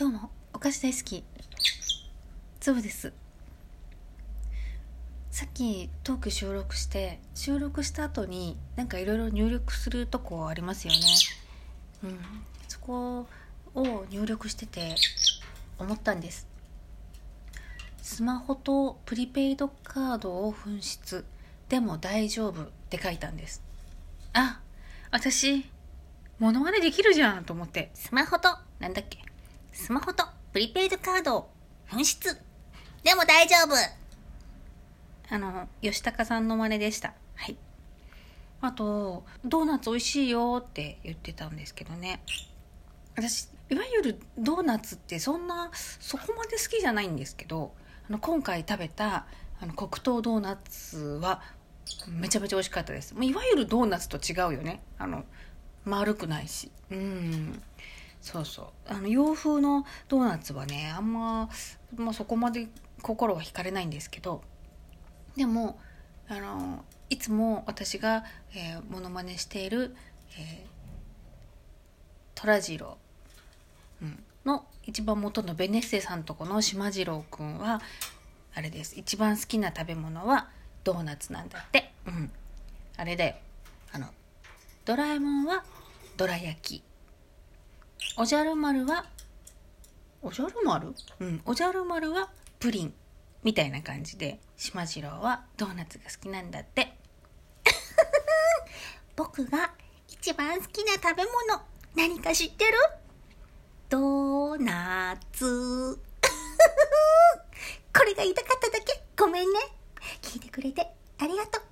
どうもお菓子大好き。そうです。さっきトーク収録して収録した後になんかいろいろ入力するとこありますよね。うん。そこを入力してて思ったんです。スマホとプリペイドカードを紛失。でも大丈夫って書いたんです。あ私モノマネできるじゃんと思って。スマホとなんだっけ？スマホとプリペイドカードを紛失。でも大丈夫。あの吉高さんの真似でした。はい。あとドーナツ美味しいよって言ってたんですけどね。私いわゆるドーナツってそんなそこまで好きじゃないんですけどあの今回食べたあの黒糖ドーナツはめちゃめちゃ美味しかったです。いわゆるドーナツと違うよね。あの丸くないし。うん。そうそう。あの洋風のドーナツはねあんま、まあ、そこまで心は惹かれないんですけどでもあのいつも私が、えー、モノマネしている、虎次郎、うん、の一番元のベネッセさんとこの島次郎くんはあれです。一番好きな食べ物はドーナツなんだって。うん。あれだよ。あのドラえもんはどら焼き。おじゃる丸は？おじゃる丸？うん。おじゃる丸はプリン。みたいな感じでしまじろうはドーナツが好きなんだって。僕が一番好きな食べ物何か知ってる？ドーナツ。これが言いたかっただけ。ごめんね。聞いてくれてありがとう